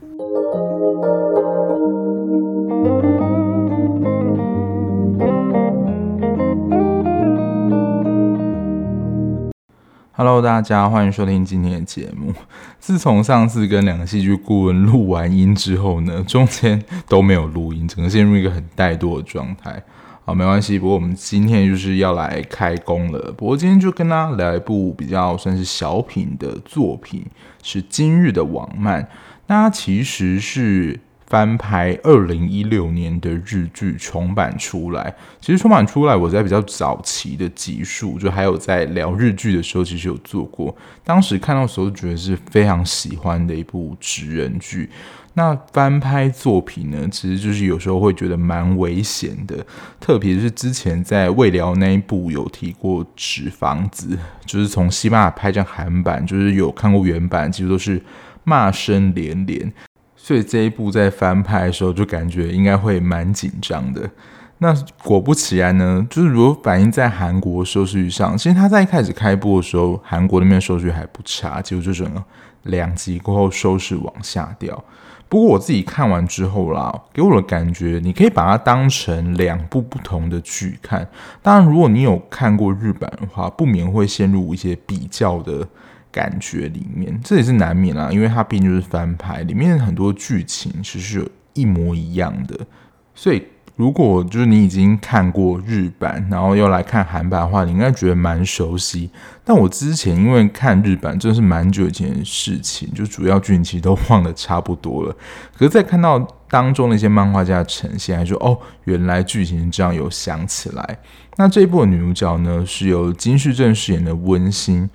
Hello，大家欢迎收听今天的节目。自从上次跟两个戏剧顾问录完音之后呢，中间都没有录音，整个陷入一个很怠惰的状态。好，没关系。不过我们今天就是要来开工了。不过今天就跟大家聊一部比较算是小品的作品，是今日的网漫。那它其实是。翻拍二零一六年的日剧重版出来，其实重版出来，我在比较早期的集数，就还有在聊日剧的时候，其实有做过。当时看到的时候，觉得是非常喜欢的一部职人剧。那翻拍作品呢，其实就是有时候会觉得蛮危险的，特别是之前在未聊那一部有提过《纸房子》，就是从西班牙拍成韩版，就是有看过原版，其实都是骂声连连。所以这一部在翻拍的时候，就感觉应该会蛮紧张的。那果不其然呢，就是如果反映在韩国收视率上，其实他在一开始开播的时候，韩国那边收视率还不差，结果就整个两集过后收视往下掉。不过我自己看完之后啦，给我的感觉，你可以把它当成两部不同的剧看。当然，如果你有看过日版的话，不免会陷入一些比较的。感觉里面，这也是难免啦，因为它毕竟就是翻拍，里面很多剧情其实是一模一样的。所以，如果就是你已经看过日版，然后又来看韩版的话，你应该觉得蛮熟悉。但我之前因为看日版，真的是蛮久以前的事情，就主要剧情其实都忘得差不多了。可是，在看到当中的一些漫画家的呈现，还说哦，原来剧情这样，有想起来。那这一部的女主角呢，是由金世正饰演的温馨。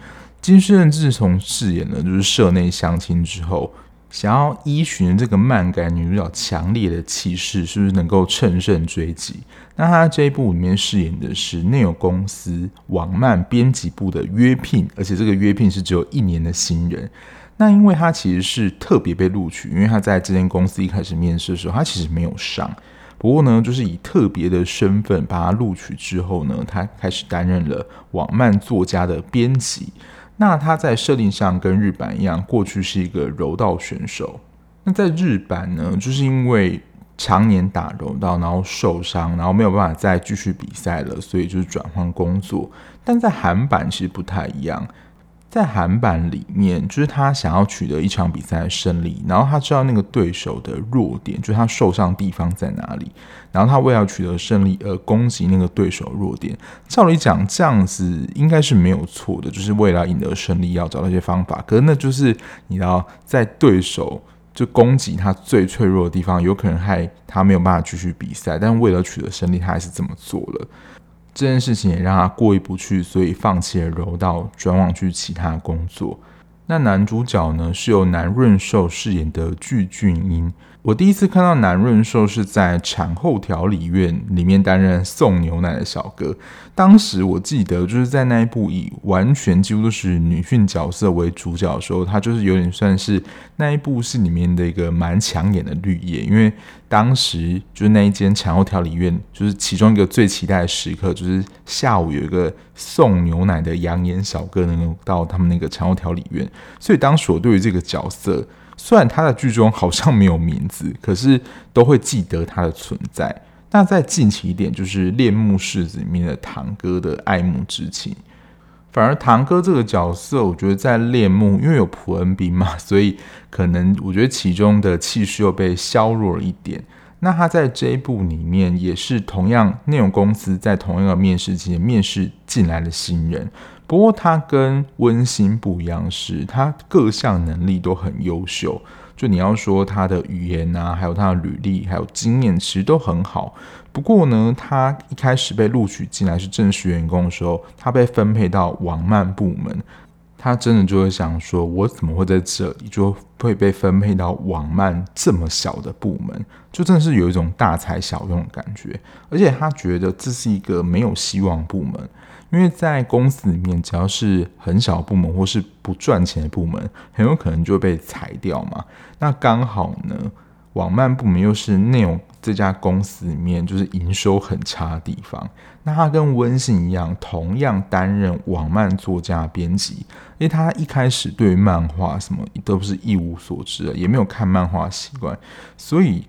金世正自从饰演了就是社内相亲之后，想要依循这个漫改女主角强烈的气势，是不是能够乘胜追击？那他这一部里面饰演的是内有公司网漫编辑部的约聘，而且这个约聘是只有一年的新人。那因为他其实是特别被录取，因为他在这间公司一开始面试的时候，他其实没有上。不过呢，就是以特别的身份把他录取之后呢，他开始担任了网漫作家的编辑。那他在设定上跟日版一样，过去是一个柔道选手。那在日版呢，就是因为常年打柔道，然后受伤，然后没有办法再继续比赛了，所以就是转换工作。但在韩版其实不太一样。在韩版里面，就是他想要取得一场比赛的胜利，然后他知道那个对手的弱点，就是他受伤地方在哪里，然后他为了取得胜利而攻击那个对手弱点。照理讲，这样子应该是没有错的，就是为了赢得胜利要找到一些方法。可是那就是你要在对手就攻击他最脆弱的地方，有可能害他没有办法继续比赛，但为了取得胜利，他还是这么做了。这件事情也让他过意不去，所以放弃了柔道，转往去其他工作。那男主角呢，是由南润寿饰演的具俊英。我第一次看到南润寿是在产后调理院里面担任送牛奶的小哥。当时我记得就是在那一部以完全几乎都是女性角色为主角的时候，他就是有点算是那一部戏里面的一个蛮抢眼的绿叶。因为当时就是那一间产后调理院，就是其中一个最期待的时刻，就是下午有一个送牛奶的养眼小哥能够到他们那个产后调理院，所以当时我对于这个角色。虽然他的剧中好像没有名字，可是都会记得他的存在。那再近期一点，就是恋慕世子里面的堂哥的爱慕之情。反而堂哥这个角色，我觉得在恋慕，因为有朴恩兵嘛，所以可能我觉得其中的气势又被削弱了一点。那他在这一部里面也是同样，内容公司在同一个面试期间面试进来的新人。不过他跟温馨不一样，是他各项能力都很优秀。就你要说他的语言啊，还有他的履历，还有经验，其实都很好。不过呢，他一开始被录取进来是正式员工的时候，他被分配到网漫部门，他真的就会想说：我怎么会在这里？就会被分配到网漫这么小的部门，就真的是有一种大材小用的感觉。而且他觉得这是一个没有希望部门。因为在公司里面，只要是很小部门或是不赚钱的部门，很有可能就会被裁掉嘛。那刚好呢，网漫部门又是内容这家公司里面就是营收很差的地方。那他跟温信一样，同样担任网漫作家编辑，因为他一开始对漫画什么都是一无所知的，也没有看漫画习惯，所以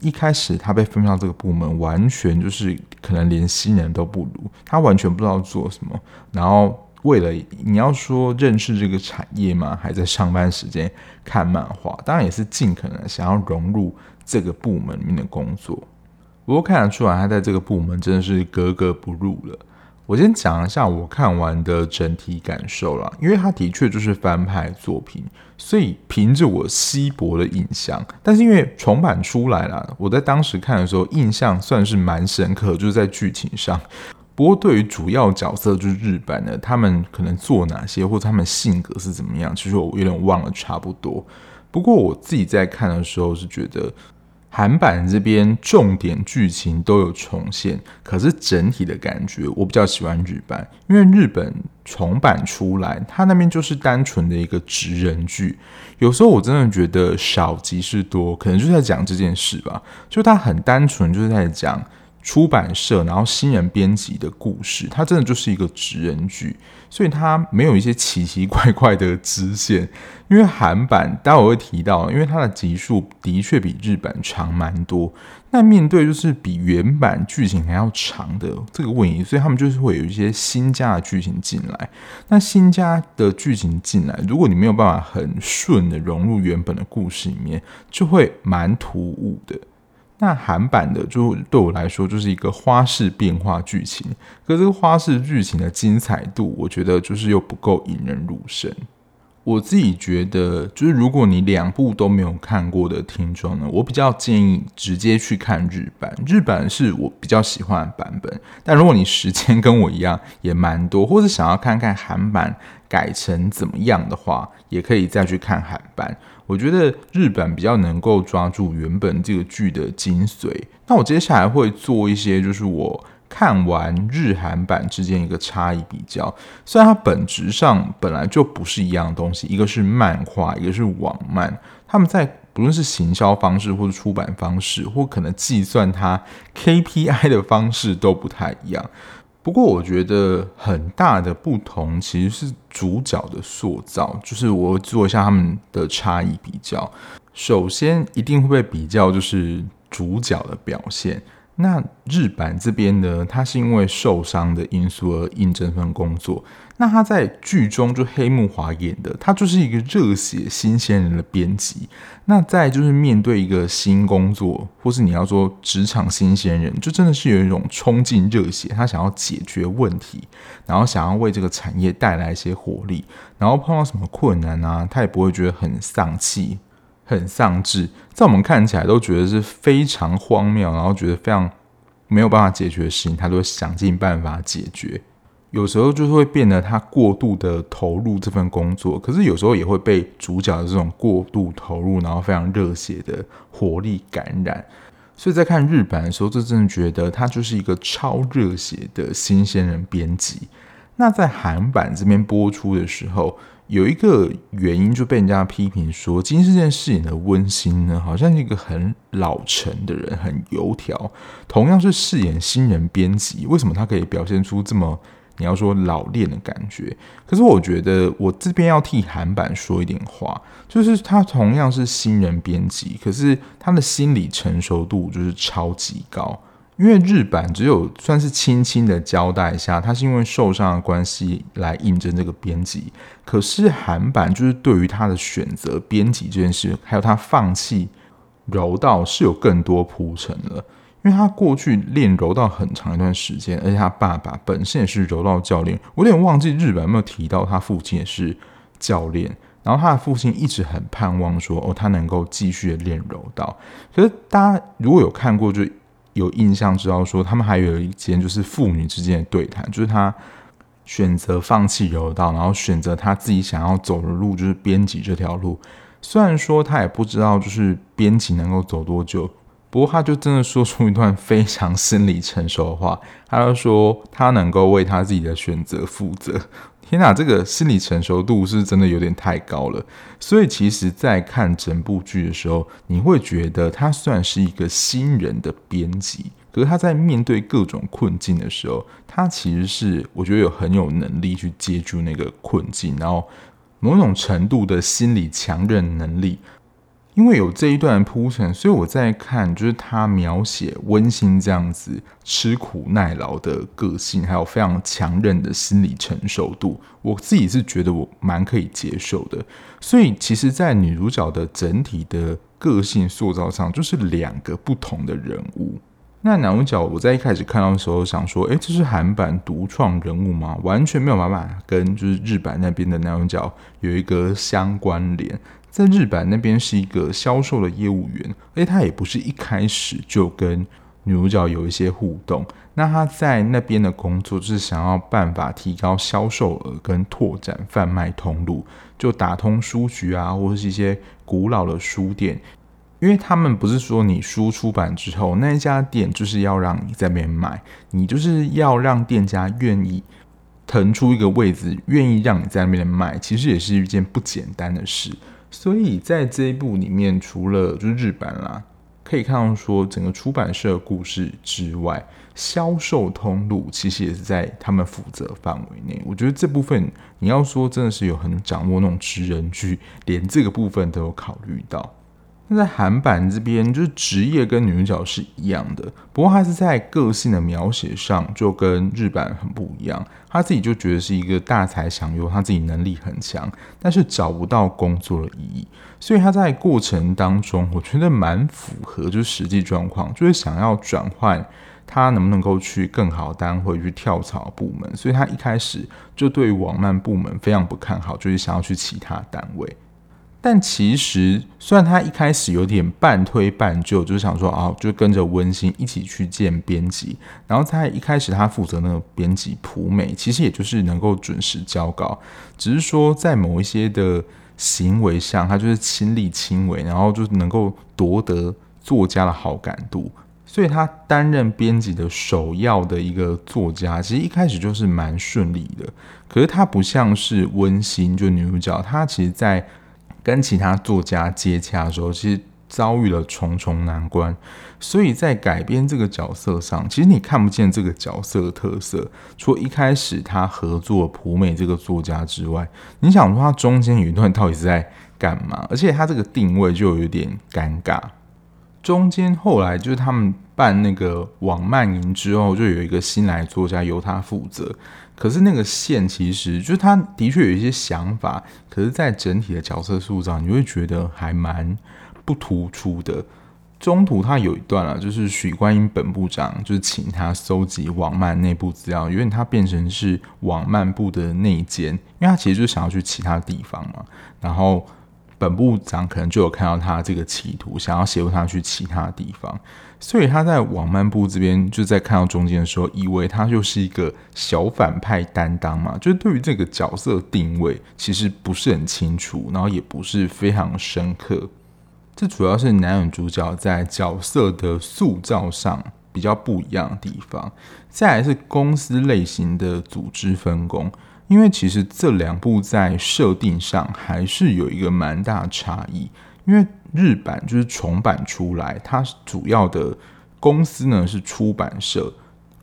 一开始他被分到这个部门，完全就是可能连新人都不如，他完全不知道做什么。然后为了你要说认识这个产业嘛，还在上班时间看漫画，当然也是尽可能想要融入这个部门里面的工作。不过看得出来，他在这个部门真的是格格不入了。我先讲一下我看完的整体感受啦，因为他的确就是翻拍作品，所以凭着我稀薄的印象，但是因为重版出来了，我在当时看的时候印象算是蛮深刻，就是在剧情上。不过对于主要角色就是日版的，他们可能做哪些，或者他们性格是怎么样，其实我有点忘了差不多。不过我自己在看的时候是觉得。韩版这边重点剧情都有重现，可是整体的感觉我比较喜欢日版，因为日本重版出来，它那边就是单纯的一个职人剧，有时候我真的觉得少即是多，可能就是在讲这件事吧，就它很单纯，就是在讲。出版社，然后新人编辑的故事，它真的就是一个职人剧，所以它没有一些奇奇怪怪的支线。因为韩版，待会会提到，因为它的集数的确比日本长蛮多。那面对就是比原版剧情还要长的这个问题，所以他们就是会有一些新加的剧情进来。那新加的剧情进来，如果你没有办法很顺的融入原本的故事里面，就会蛮突兀的。那韩版的就对我来说就是一个花式变化剧情，可是这个花式剧情的精彩度，我觉得就是又不够引人入胜。我自己觉得，就是如果你两部都没有看过的听众呢，我比较建议直接去看日版。日版是我比较喜欢的版本，但如果你时间跟我一样也蛮多，或者想要看看韩版改成怎么样的话，也可以再去看韩版。我觉得日本比较能够抓住原本这个剧的精髓。那我接下来会做一些，就是我看完日韩版之间一个差异比较。虽然它本质上本来就不是一样的东西，一个是漫画，一个是网漫，他们在不论是行销方式，或者出版方式，或可能计算它 KPI 的方式都不太一样。不过，我觉得很大的不同其实是主角的塑造，就是我做一下他们的差异比较。首先，一定会被比较就是主角的表现。那日版这边呢，他是因为受伤的因素而应这份工作。那他在剧中就黑木华演的，他就是一个热血新鲜人的编辑。那再就是面对一个新工作，或是你要说职场新鲜人，就真的是有一种冲劲热血，他想要解决问题，然后想要为这个产业带来一些活力。然后碰到什么困难啊，他也不会觉得很丧气。很丧志，在我们看起来都觉得是非常荒谬，然后觉得非常没有办法解决的事情，他都会想尽办法解决。有时候就是会变得他过度的投入这份工作，可是有时候也会被主角的这种过度投入，然后非常热血的活力感染。所以在看日版的时候，就真的觉得他就是一个超热血的新鲜人编辑。那在韩版这边播出的时候，有一个原因就被人家批评说，金世健饰演的温馨呢，好像是一个很老成的人，很油条。同样是饰演新人编辑，为什么他可以表现出这么你要说老练的感觉？可是我觉得我这边要替韩版说一点话，就是他同样是新人编辑，可是他的心理成熟度就是超级高。因为日版只有算是轻轻的交代一下，他是因为受伤的关系来应征这个编辑。可是韩版就是对于他的选择编辑这件事，还有他放弃柔道是有更多铺陈了。因为他过去练柔道很长一段时间，而且他爸爸本身也是柔道教练。我有点忘记日本有没有提到他父亲也是教练，然后他的父亲一直很盼望说哦，他能够继续练柔道。可是大家如果有看过就。有印象知道说，他们还有一间就是父女之间的对谈，就是他选择放弃柔道，然后选择他自己想要走的路，就是编辑这条路。虽然说他也不知道就是编辑能够走多久，不过他就真的说出一段非常心理成熟的话，他就说他能够为他自己的选择负责。天哪，这个心理成熟度是真的有点太高了。所以其实，在看整部剧的时候，你会觉得他算是一个新人的编辑，可是他在面对各种困境的时候，他其实是我觉得有很有能力去接住那个困境，然后某种程度的心理强韧能力。因为有这一段铺陈，所以我在看，就是他描写温馨这样子吃苦耐劳的个性，还有非常强韧的心理承受度，我自己是觉得我蛮可以接受的。所以，其实，在女主角的整体的个性塑造上，就是两个不同的人物。那男主角，我在一开始看到的时候想说，诶，这是韩版独创人物吗？完全没有办法跟就是日版那边的男主角有一个相关联。在日版那边是一个销售的业务员，而且他也不是一开始就跟女主角有一些互动。那他在那边的工作就是想要办法提高销售额跟拓展贩卖通路，就打通书局啊，或者是一些古老的书店，因为他们不是说你书出版之后那一家店就是要让你在那边买，你就是要让店家愿意腾出一个位置，愿意让你在那边卖，其实也是一件不简单的事。所以在这一部里面，除了就是日版啦，可以看到说整个出版社故事之外，销售通路其实也是在他们负责范围内。我觉得这部分你要说真的是有很掌握那种职人剧，连这个部分都有考虑到。在韩版这边，就是职业跟女主角是一样的，不过他是在个性的描写上就跟日版很不一样。他自己就觉得是一个大材小用，他自己能力很强，但是找不到工作的意义，所以他在过程当中，我觉得蛮符合就是实际状况，就是想要转换他能不能够去更好单位去跳槽部门，所以他一开始就对网漫部门非常不看好，就是想要去其他单位。但其实，虽然他一开始有点半推半就，就是想说啊，就跟着温馨一起去见编辑。然后在一开始，他负责那个编辑普美，其实也就是能够准时交稿，只是说在某一些的行为上，他就是亲力亲为，然后就能够夺得作家的好感度。所以他担任编辑的首要的一个作家，其实一开始就是蛮顺利的。可是他不像是温馨，就女主角，她其实，在跟其他作家接洽的时候，其实遭遇了重重难关，所以在改编这个角色上，其实你看不见这个角色的特色。除了一开始他合作普美这个作家之外，你想说他中间有一段到底是在干嘛？而且他这个定位就有点尴尬。中间后来就是他们办那个网漫营之后，就有一个新来作家由他负责。可是那个线其实就是他的确有一些想法，可是，在整体的角色塑造，你会觉得还蛮不突出的。中途他有一段啊，就是许观音本部长就是请他搜集网漫内部资料，因为他变成是网漫部的内奸，因为他其实就想要去其他地方嘛，然后。本部长可能就有看到他这个企图，想要协助他去其他地方，所以他在网漫部这边就在看到中间的时候，以为他就是一个小反派担当嘛，就是对于这个角色定位其实不是很清楚，然后也不是非常深刻。这主要是男女主角在角色的塑造上比较不一样的地方，再来是公司类型的组织分工。因为其实这两部在设定上还是有一个蛮大差异。因为日版就是重版出来，它主要的公司呢是出版社，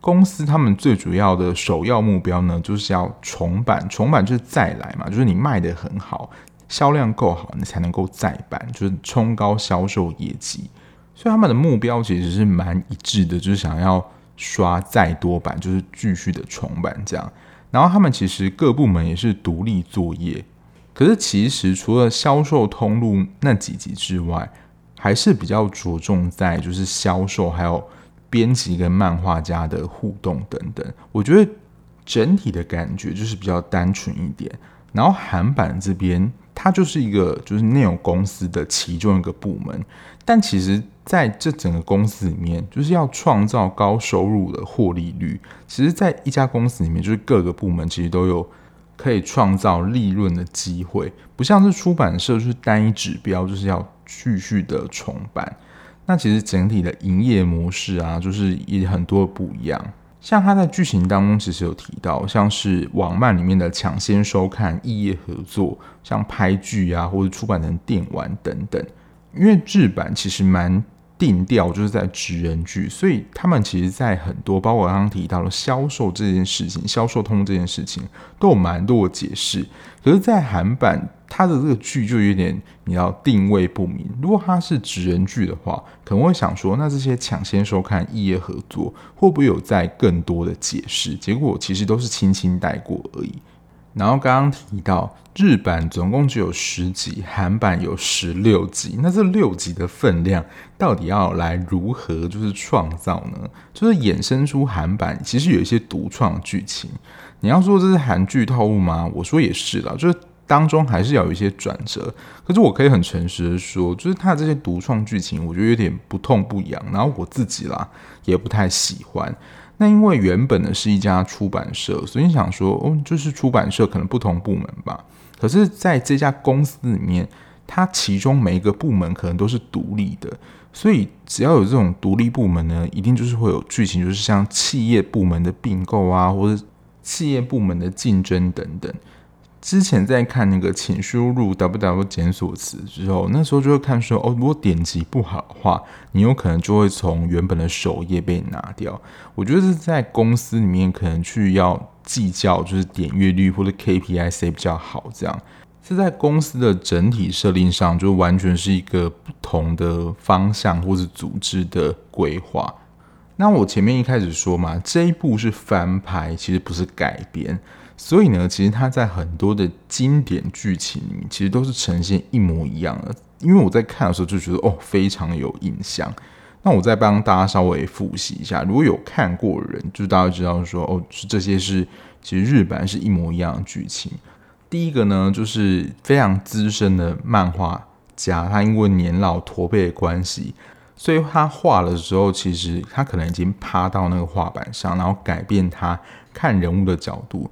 公司他们最主要的首要目标呢就是要重版，重版就是再来嘛，就是你卖得很好，销量够好，你才能够再版，就是冲高销售业绩。所以他们的目标其实是蛮一致的，就是想要刷再多版，就是继续的重版这样。然后他们其实各部门也是独立作业，可是其实除了销售通路那几集之外，还是比较着重在就是销售还有编辑跟漫画家的互动等等。我觉得整体的感觉就是比较单纯一点。然后韩版这边。它就是一个就是内容公司的其中一个部门，但其实在这整个公司里面，就是要创造高收入的获利率。其实，在一家公司里面，就是各个部门其实都有可以创造利润的机会，不像是出版社就是单一指标，就是要继续的重版。那其实整体的营业模式啊，就是也很多不一样。像他在剧情当中其实有提到，像是网漫里面的抢先收看、异业合作，像拍剧啊，或者出版成电玩等等。因为日版其实蛮定调，就是在职人剧，所以他们其实，在很多包括刚刚提到的销售这件事情、销售通这件事情，都有蛮多的解释。可是，在韩版，它的这个剧就有点你要定位不明。如果它是职人剧的话，可能会想说，那这些抢先收看、异业合作，会不会有在更多的解释？结果其实都是轻轻带过而已。然后刚刚提到日版总共只有十集，韩版有十六集。那这六集的分量到底要来如何就是创造呢？就是衍生出韩版其实有一些独创剧情。你要说这是韩剧套路吗？我说也是啦，就是当中还是要有一些转折。可是我可以很诚实的说，就是它这些独创剧情，我觉得有点不痛不痒。然后我自己啦也不太喜欢。那因为原本呢是一家出版社，所以想说哦，就是出版社可能不同部门吧。可是在这家公司里面，它其中每一个部门可能都是独立的，所以只要有这种独立部门呢，一定就是会有剧情，就是像企业部门的并购啊，或者企业部门的竞争等等。之前在看那个，请输入 w w 检索词之后，那时候就会看说，哦，如果点击不好的话，你有可能就会从原本的首页被拿掉。我觉得是在公司里面可能去要计较，就是点阅率或者 KPI 谁比较好，这样是在公司的整体设定上，就完全是一个不同的方向或是组织的规划。那我前面一开始说嘛，这一部是翻拍，其实不是改编。所以呢，其实它在很多的经典剧情里面，其实都是呈现一模一样的。因为我在看的时候就觉得哦，非常有印象。那我再帮大家稍微复习一下，如果有看过的人，就大家知道说哦，这些是其实日本是一模一样的剧情。第一个呢，就是非常资深的漫画家，他因为年老驼背的关系，所以他画的时候，其实他可能已经趴到那个画板上，然后改变他看人物的角度。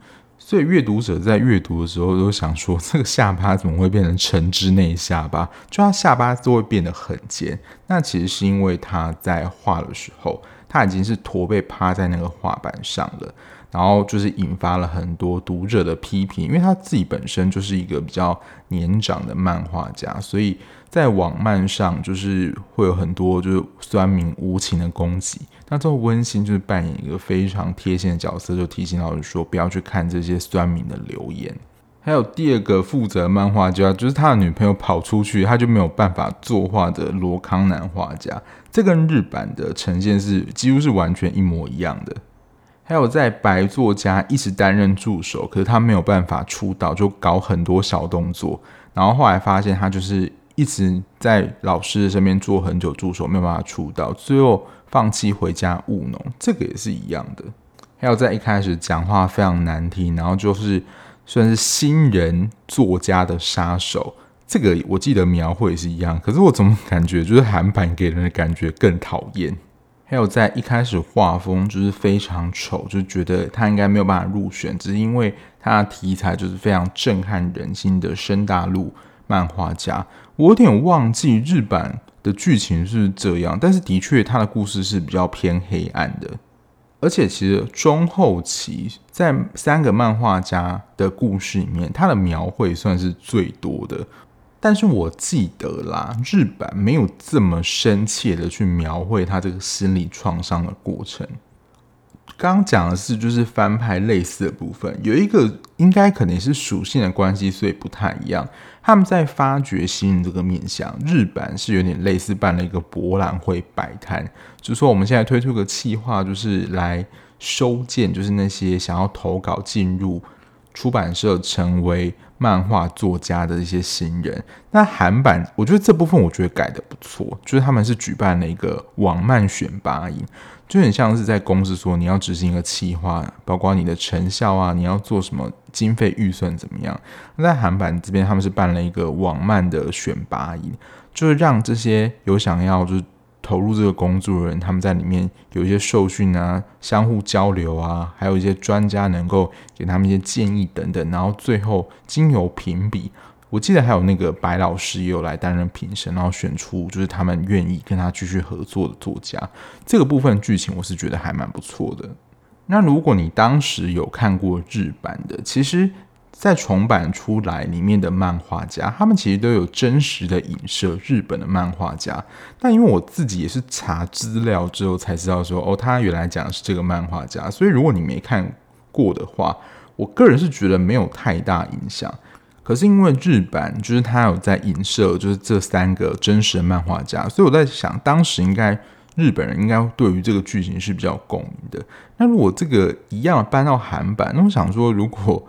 所以阅读者在阅读的时候都想说，这个下巴怎么会变成城之内下巴？就他下巴都会变得很尖。那其实是因为他在画的时候，他已经是驼背趴在那个画板上了，然后就是引发了很多读者的批评，因为他自己本身就是一个比较年长的漫画家，所以。在网漫上，就是会有很多就是酸民无情的攻击。那这温馨就是扮演一个非常贴心的角色，就提醒老师说不要去看这些酸民的留言。还有第二个负责漫画家，就是他的女朋友跑出去，他就没有办法作画的罗康南画家。这跟日版的呈现是几乎是完全一模一样的。还有在白作家一直担任助手，可是他没有办法出道，就搞很多小动作，然后后来发现他就是。一直在老师的身边做很久助手，没有办法出道，最后放弃回家务农，这个也是一样的。还有在一开始讲话非常难听，然后就是算是新人作家的杀手，这个我记得描绘是一样。可是我怎么感觉就是韩版给人的感觉更讨厌？还有在一开始画风就是非常丑，就觉得他应该没有办法入选，只是因为他的题材就是非常震撼人心的深大陆漫画家。我有点忘记日版的剧情是这样，但是的确他的故事是比较偏黑暗的，而且其实中后期在三个漫画家的故事里面，他的描绘算是最多的。但是我记得啦，日版没有这么深切的去描绘他这个心理创伤的过程。刚刚讲的是就是翻拍类似的部分，有一个应该可能是属性的关系，所以不太一样。他们在发掘新人这个面向，日版是有点类似办了一个博览会摆摊，就是说我们现在推出个企划，就是来收件，就是那些想要投稿进入出版社成为漫画作家的一些新人。那韩版，我觉得这部分我觉得改得不错，就是他们是举办了一个网漫选拔营。就很像是在公司说，你要执行一个企划，包括你的成效啊，你要做什么经费预算怎么样？那在韩版这边，他们是办了一个网漫的选拔营，就是让这些有想要就是投入这个工作的人，他们在里面有一些受训啊，相互交流啊，还有一些专家能够给他们一些建议等等，然后最后经由评比。我记得还有那个白老师也有来担任评审，然后选出就是他们愿意跟他继续合作的作家。这个部分剧情我是觉得还蛮不错的。那如果你当时有看过日版的，其实，在重版出来里面的漫画家，他们其实都有真实的影射日本的漫画家。但因为我自己也是查资料之后才知道说，哦，他原来讲的是这个漫画家。所以如果你没看过的话，我个人是觉得没有太大影响。可是因为日版就是他有在影射，就是这三个真实的漫画家，所以我在想，当时应该。日本人应该对于这个剧情是比较共鸣的。那如果这个一样搬到韩版，那我想说，如果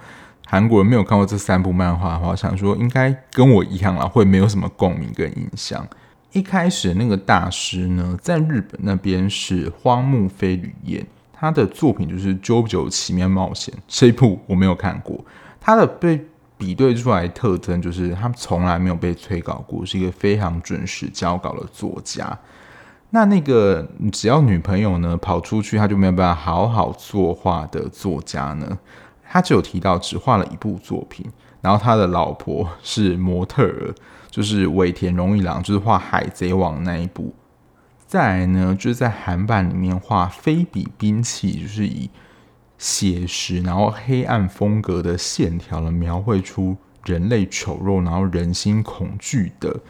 韩国人没有看过这三部漫画的话，想说应该跟我一样啦，会没有什么共鸣跟印象。一开始那个大师呢，在日本那边是荒木飞吕彦，他的作品就是《JoJo 奇妙冒险》这一部我没有看过。他的被比对出来的特征就是他从来没有被催稿过，是一个非常准时交稿的作家。那那个只要女朋友呢跑出去，他就没有办法好好作画的作家呢，他只有提到只画了一部作品，然后他的老婆是模特儿，就是尾田荣一郎，就是画《海贼王》那一部。再来呢，就是在韩版里面画非比兵器，就是以写实然后黑暗风格的线条来描绘出人类丑陋，然后人心恐惧的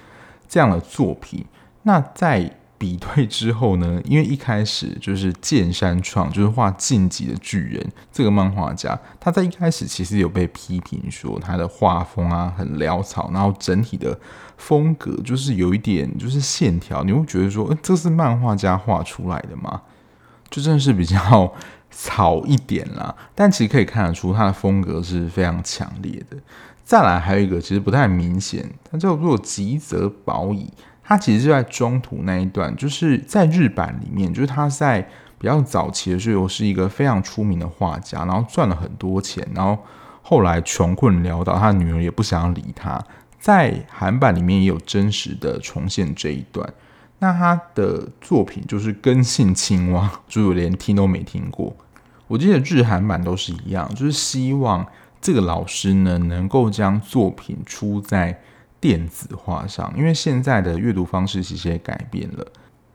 这样的作品。那在比对之后呢，因为一开始就是剑山创，就是画《进击的巨人》这个漫画家，他在一开始其实有被批评说他的画风啊很潦草，然后整体的风格就是有一点就是线条，你会觉得说，这是漫画家画出来的吗？就真的是比较草一点啦。但其实可以看得出他的风格是非常强烈的。再来还有一个其实不太明显，它叫做吉泽保乙。他其实是在中途那一段，就是在日版里面，就是他在比较早期的时候是一个非常出名的画家，然后赚了很多钱，然后后来穷困潦倒，他女儿也不想要理他。在韩版里面也有真实的重现这一段。那他的作品就是根性青蛙，就连听都没听过。我记得日韩版都是一样，就是希望这个老师呢能够将作品出在。电子化上，因为现在的阅读方式其实也改变了。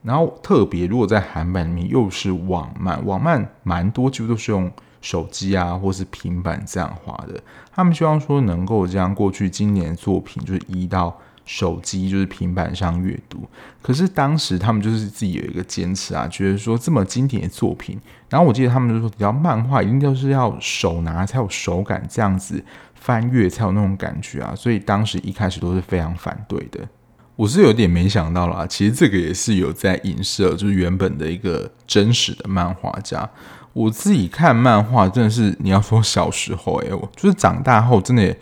然后特别如果在韩版里面又是网漫，网漫蛮多，几乎都是用手机啊或是平板这样画的。他们希望说能够将过去今年作品就是移到手机就是平板上阅读。可是当时他们就是自己有一个坚持啊，觉得说这么经典的作品，然后我记得他们就说，只要漫画一定就是要手拿才有手感这样子。翻阅才有那种感觉啊，所以当时一开始都是非常反对的。我是有点没想到啦，其实这个也是有在影射，就是原本的一个真实的漫画家。我自己看漫画真的是，你要说小时候诶、我就是长大后真的，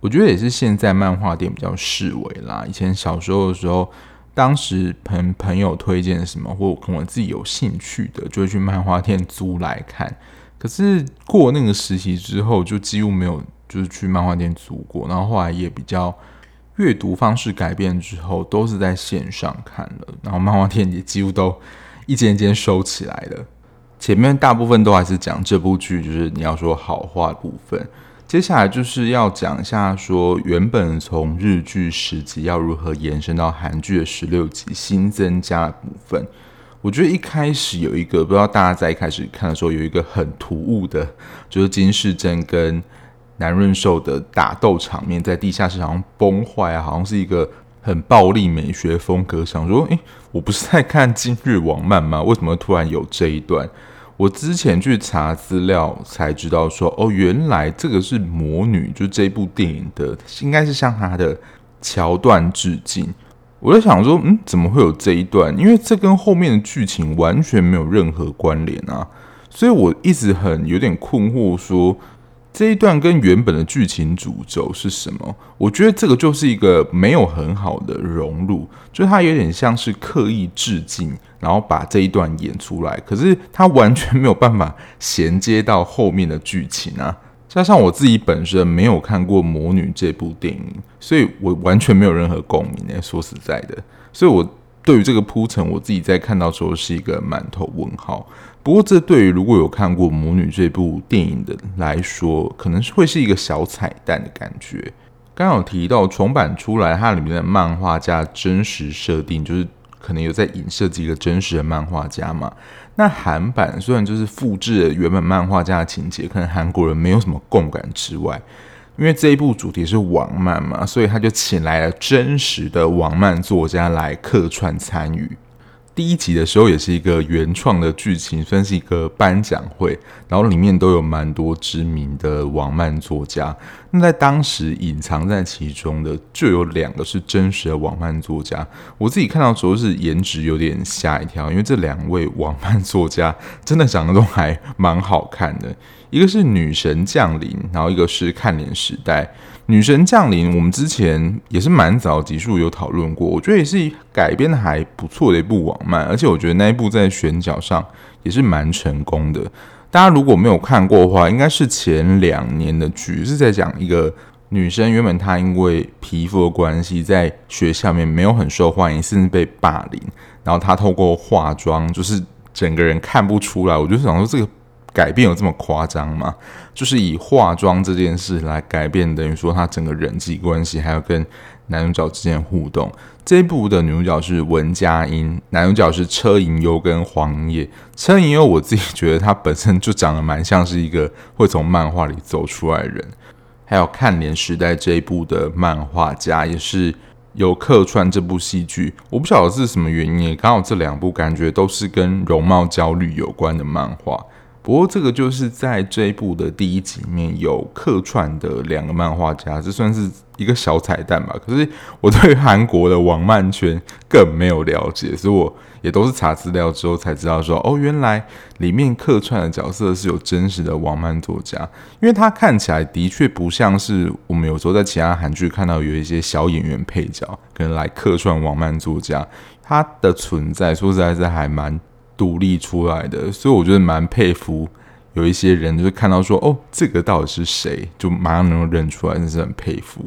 我觉得也是现在漫画店比较式微啦。以前小时候的时候，当时朋朋友推荐什么，或可能我自己有兴趣的，就会去漫画店租来看。可是过那个时期之后，就几乎没有。就是去漫画店租过，然后后来也比较阅读方式改变之后，都是在线上看了，然后漫画店也几乎都一间一间收起来了。前面大部分都还是讲这部剧，就是你要说好话的部分。接下来就是要讲一下说原本从日剧十集要如何延伸到韩剧的十六集新增加的部分。我觉得一开始有一个不知道大家在一开始看的时候有一个很突兀的，就是金世正跟南润受的打斗场面在地下室好像崩坏啊，好像是一个很暴力美学风格。想说，诶、我不是在看今日网漫吗？为什么突然有这一段？我之前去查资料才知道说，哦，原来这个是魔女，就这部电影的，应该是向她的桥段致敬。我在想说，嗯，怎么会有这一段？因为这跟后面的剧情完全没有任何关联啊，所以我一直很有点困惑说。这一段跟原本的剧情主轴是什么？我觉得这个就是一个没有很好的融入，就是它有点像是刻意致敬，然后把这一段演出来，可是它完全没有办法衔接到后面的剧情啊！加上我自己本身没有看过《魔女》这部电影，所以我完全没有任何共鸣诶，说实在的，所以我对于这个铺陈，我自己在看到时候是一个满头问号。不过，这对于如果有看过《魔女》这部电影的来说，可能是会是一个小彩蛋的感觉。刚有提到重版出来，它里面的漫画家真实设定就是可可能有在影射几个真实的漫画家嘛。那韩版虽然就是复制了原本漫画家的情节，可能韩国人没有什么共感之外，因为这一部主题是网漫嘛，所以他就请来了真实的网漫作家来客串参与。第一集的时候也是一个原创的剧情，算是一个颁奖会，然后里面都有蛮多知名的网漫作家。那在当时隐藏在其中的就有两个是真实的网漫作家。我自己看到时候是颜值有点吓一跳，因为这两位网漫作家真的长得都还蛮好看的。一个是女神降临，然后一个是看脸时代。女神降临，我们之前也是蛮早集数有讨论过，我觉得也是改编的还不错的一部网漫，而且我觉得那一部在选角上也是蛮成功的。大家如果没有看过的话，应该是前两年的剧，是在讲一个女生原本她因为皮肤的关系，在学校里面没有很受欢迎，甚至被霸凌，然后她透过化妆，就是整个人看不出来。我就想说这个。改变有这么夸张吗？就是以化妆这件事来改变，等于说他整个人际关系，还有跟男主角之间的互动。这一部的女主角是文佳音，男主角是车银优跟黄英业。车银优我自己觉得他本身就长得蛮像是一个会从漫画里走出来的人。还有看脸时代这一部的漫画家也是有客串这部戏剧。我不晓得是什么原因，刚好这两部感觉都是跟容貌焦虑有关的漫画。不过这个就是在这一部的第一集里面有客串的两个漫画家，这算是一个小彩蛋吧。可是我对韩国的网漫圈更没有了解，所以我也都是查资料之后才知道说，哦，原来里面客串的角色是有真实的网漫作家，因为他看起来的确不像是我们有时候在其他韩剧看到有一些小演员配角可能来客串网漫作家，他的存在说实在是还蛮。独立出来的，所以我觉得蛮佩服有一些人，就是看到说哦，这个到底是谁，就马上能够认出来，真是很佩服。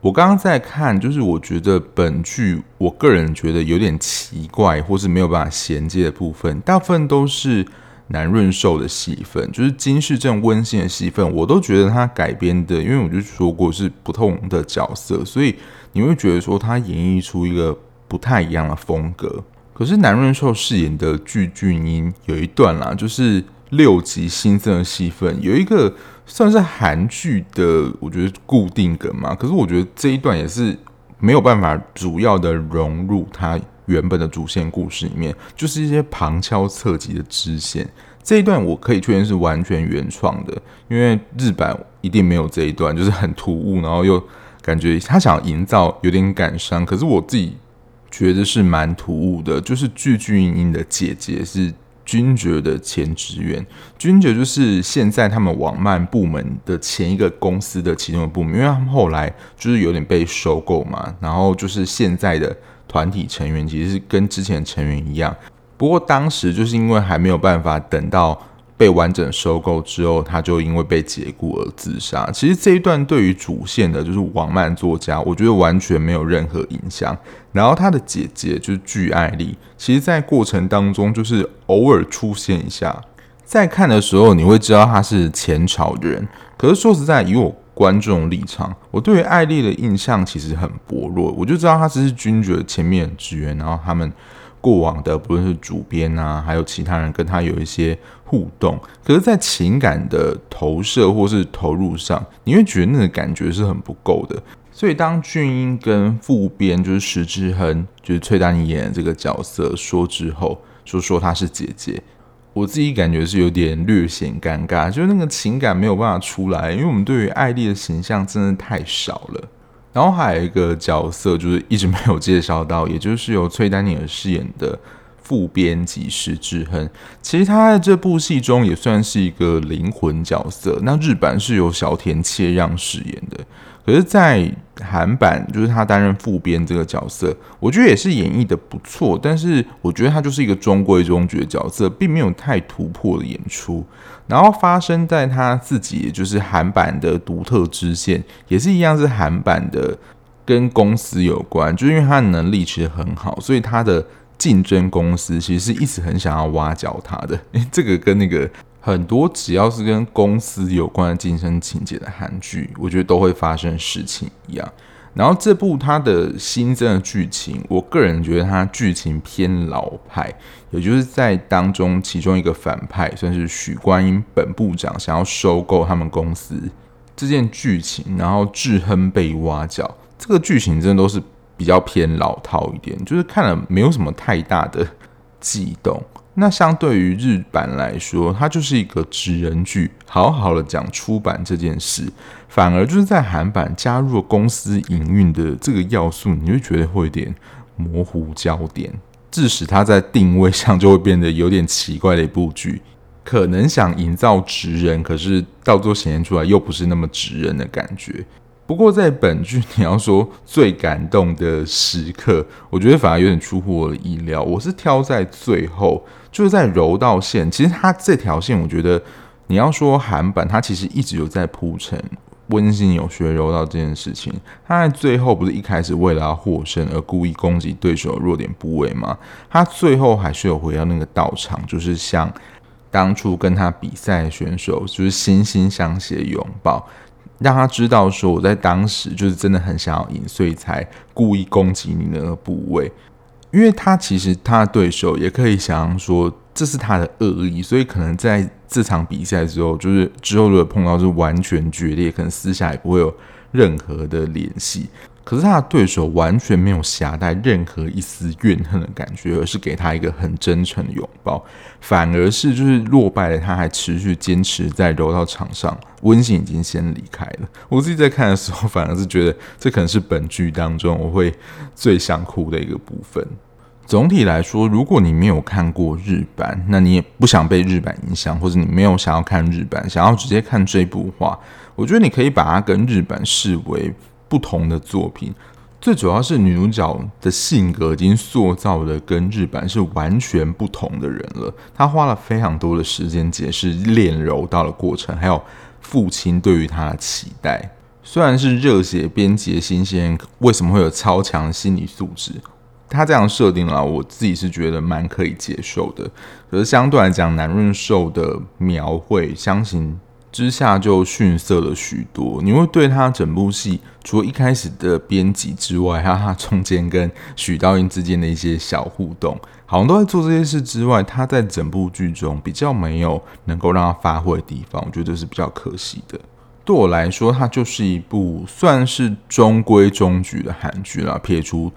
我刚刚在看，就是我觉得本剧，我个人觉得有点奇怪，或是没有办法衔接的部分，大部分都是南润寿的戏份，就是金世正温馨的戏份，我都觉得他改编的，因为我就说过是不同的角色，所以你会觉得说他演绎出一个不太一样的风格。可是南润受饰演的具俊英有一段啦，就是六集新增的戏份，有一个算是韩剧的，我觉得固定梗嘛。可是我觉得这一段也是没有办法主要的融入他原本的主线故事里面，就是一些旁敲侧击的支线。这一段我可以确认是完全原创的，因为日版一定没有这一段，就是很突兀，然后又感觉他想营造有点感伤。可是我自己。觉得是蛮突兀的，就是具俊英的姐姐是君爵的前职员，君爵就是现在他们网漫部门的前一个公司的其中的部门，因为他们后来就是有点被收购嘛，然后就是现在的团体成员其实是跟之前成员一样，不过当时就是因为还没有办法等到。被完整收购之后，他就因为被解雇而自杀。其实这一段对于主线的，就是网漫作家，我觉得完全没有任何影响。然后他的姐姐就是巨爱丽，其实，在过程当中就是偶尔出现一下，在看的时候你会知道他是前朝人。可是说实在，以我观众立场，我对于爱丽的印象其实很薄弱。我就知道他只是君爵前面职员，然后他们。过往的不论是主编啊，还有其他人跟他有一些互动，可是，在情感的投射或是投入上，你会觉得那个感觉是很不够的。所以，当俊英跟副编就是石智亨，就是崔丹妮演的这个角色说之后，就说她是姐姐，我自己感觉是有点略显尴尬，就是那个情感没有办法出来，因为我们对于爱丽的形象真的太少了。然后还有一个角色，就是一直没有介绍到，也就是由崔丹妮尔饰演的副编辑石智亨。其实他在这部戏中也算是一个灵魂角色。那日版是由小田切让饰演的。可是，在韩版就是他担任副编这个角色，我觉得也是演绎的不错。但是我觉得他就是一个中规中矩的角色，并没有太突破的演出。然后发生在他自己，也就是韩版的独特支线，也是一样是韩版的，跟公司有关。就是因为他的能力其实很好，所以他的竞争公司其实是一直很想要挖角他的。诶，这个跟那个。很多只要是跟公司有关的竞争情节的韩剧，我觉得都会发生事情一样。然后这部它的新增的剧情，我个人觉得它剧情偏老派，也就是在当中其中一个反派算是许观音本部长想要收购他们公司这件剧情，然后志亨被挖角，这个剧情真的都是比较偏老套一点，就是看了没有什么太大的悸动。那相对于日版来说，它就是一个职人剧，好好的讲出版这件事，反而就是在韩版加入了公司营运的这个要素，你会觉得会有点模糊焦点，致使它在定位上就会变得有点奇怪的一部剧，可能想营造职人，可是到最后显现出来又不是那么职人的感觉。不过在本剧，你要说最感动的时刻，我觉得反而有点出乎我的意料。我是挑在最后，就是在柔道线。其实它这条线，我觉得你要说韩版，它其实一直有在铺陈温馨有学柔道这件事情。他在最后不是一开始为了要获胜而故意攻击对手弱点部位吗？他最后还是有回到那个道场，就是像当初跟他比赛的选手，就是惺惺相惜的拥抱。让他知道说，我在当时就是真的很想要赢，所以才故意攻击你那个部位。因为他其实他的对手也可以想象说，这是他的恶意，所以可能在这场比赛之后，就是之后如果碰到是完全决裂，可能私下也不会有任何的联系。可是他的对手完全没有夹带任何一丝怨恨的感觉，而是给他一个很真诚的拥抱，反而是就是落败了，他还持续坚持在柔道场上。温馨已经先离开了，我自己在看的时候，反而是觉得这可能是本剧当中我会最想哭的一个部分。总体来说，如果你没有看过日版，那你也不想被日版影响，或者你没有想要看日版，想要直接看这部话，我觉得你可以把它跟日版视为。不同的作品，最主要是女主角的性格已经塑造的跟日版是完全不同的人了。她花了非常多的时间解释练柔道的过程，还有父亲对于她的期待。虽然是热血编辑的新鲜，为什么会有超强心理素质？他这样设定了，我自己是觉得蛮可以接受的。可是相对来讲，南润寿的描绘，相信。之下就逊色了许多。你会对他整部戏，除了一开始的编辑之外，还有他中间跟许道英之间的一些小互动，好像都在做这些事之外，他在整部剧中比较没有能够让他发挥的地方，我觉得这是比较可惜的。对我来说，它就是一部算是中规中矩的韩剧啦。撇除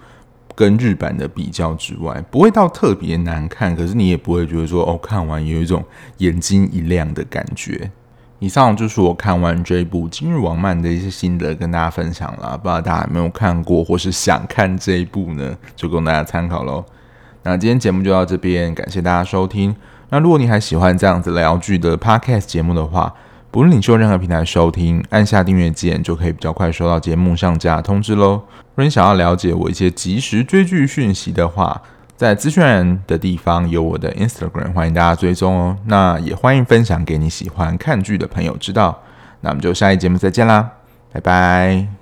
跟日版的比较之外，不会到特别难看，可是你也不会觉得说哦，看完有一种眼睛一亮的感觉。以上就是我看完这一部《今日王漫》的一些心得，跟大家分享了。不知道大家有没有看过，或是想看这一部呢？就供大家参考喽。那今天节目就到这边，感谢大家收听。那如果你还喜欢这样子聊剧的 Podcast 节目的话，不论你用任何平台收听，按下订阅键就可以比较快收到节目上架通知喽。如果你想要了解我一些即时追剧讯息的话，在资讯栏的地方有我的 Instagram，欢迎大家追踪哦。那也欢迎分享给你喜欢看剧的朋友知道。那我们就下一节目再见啦，拜拜。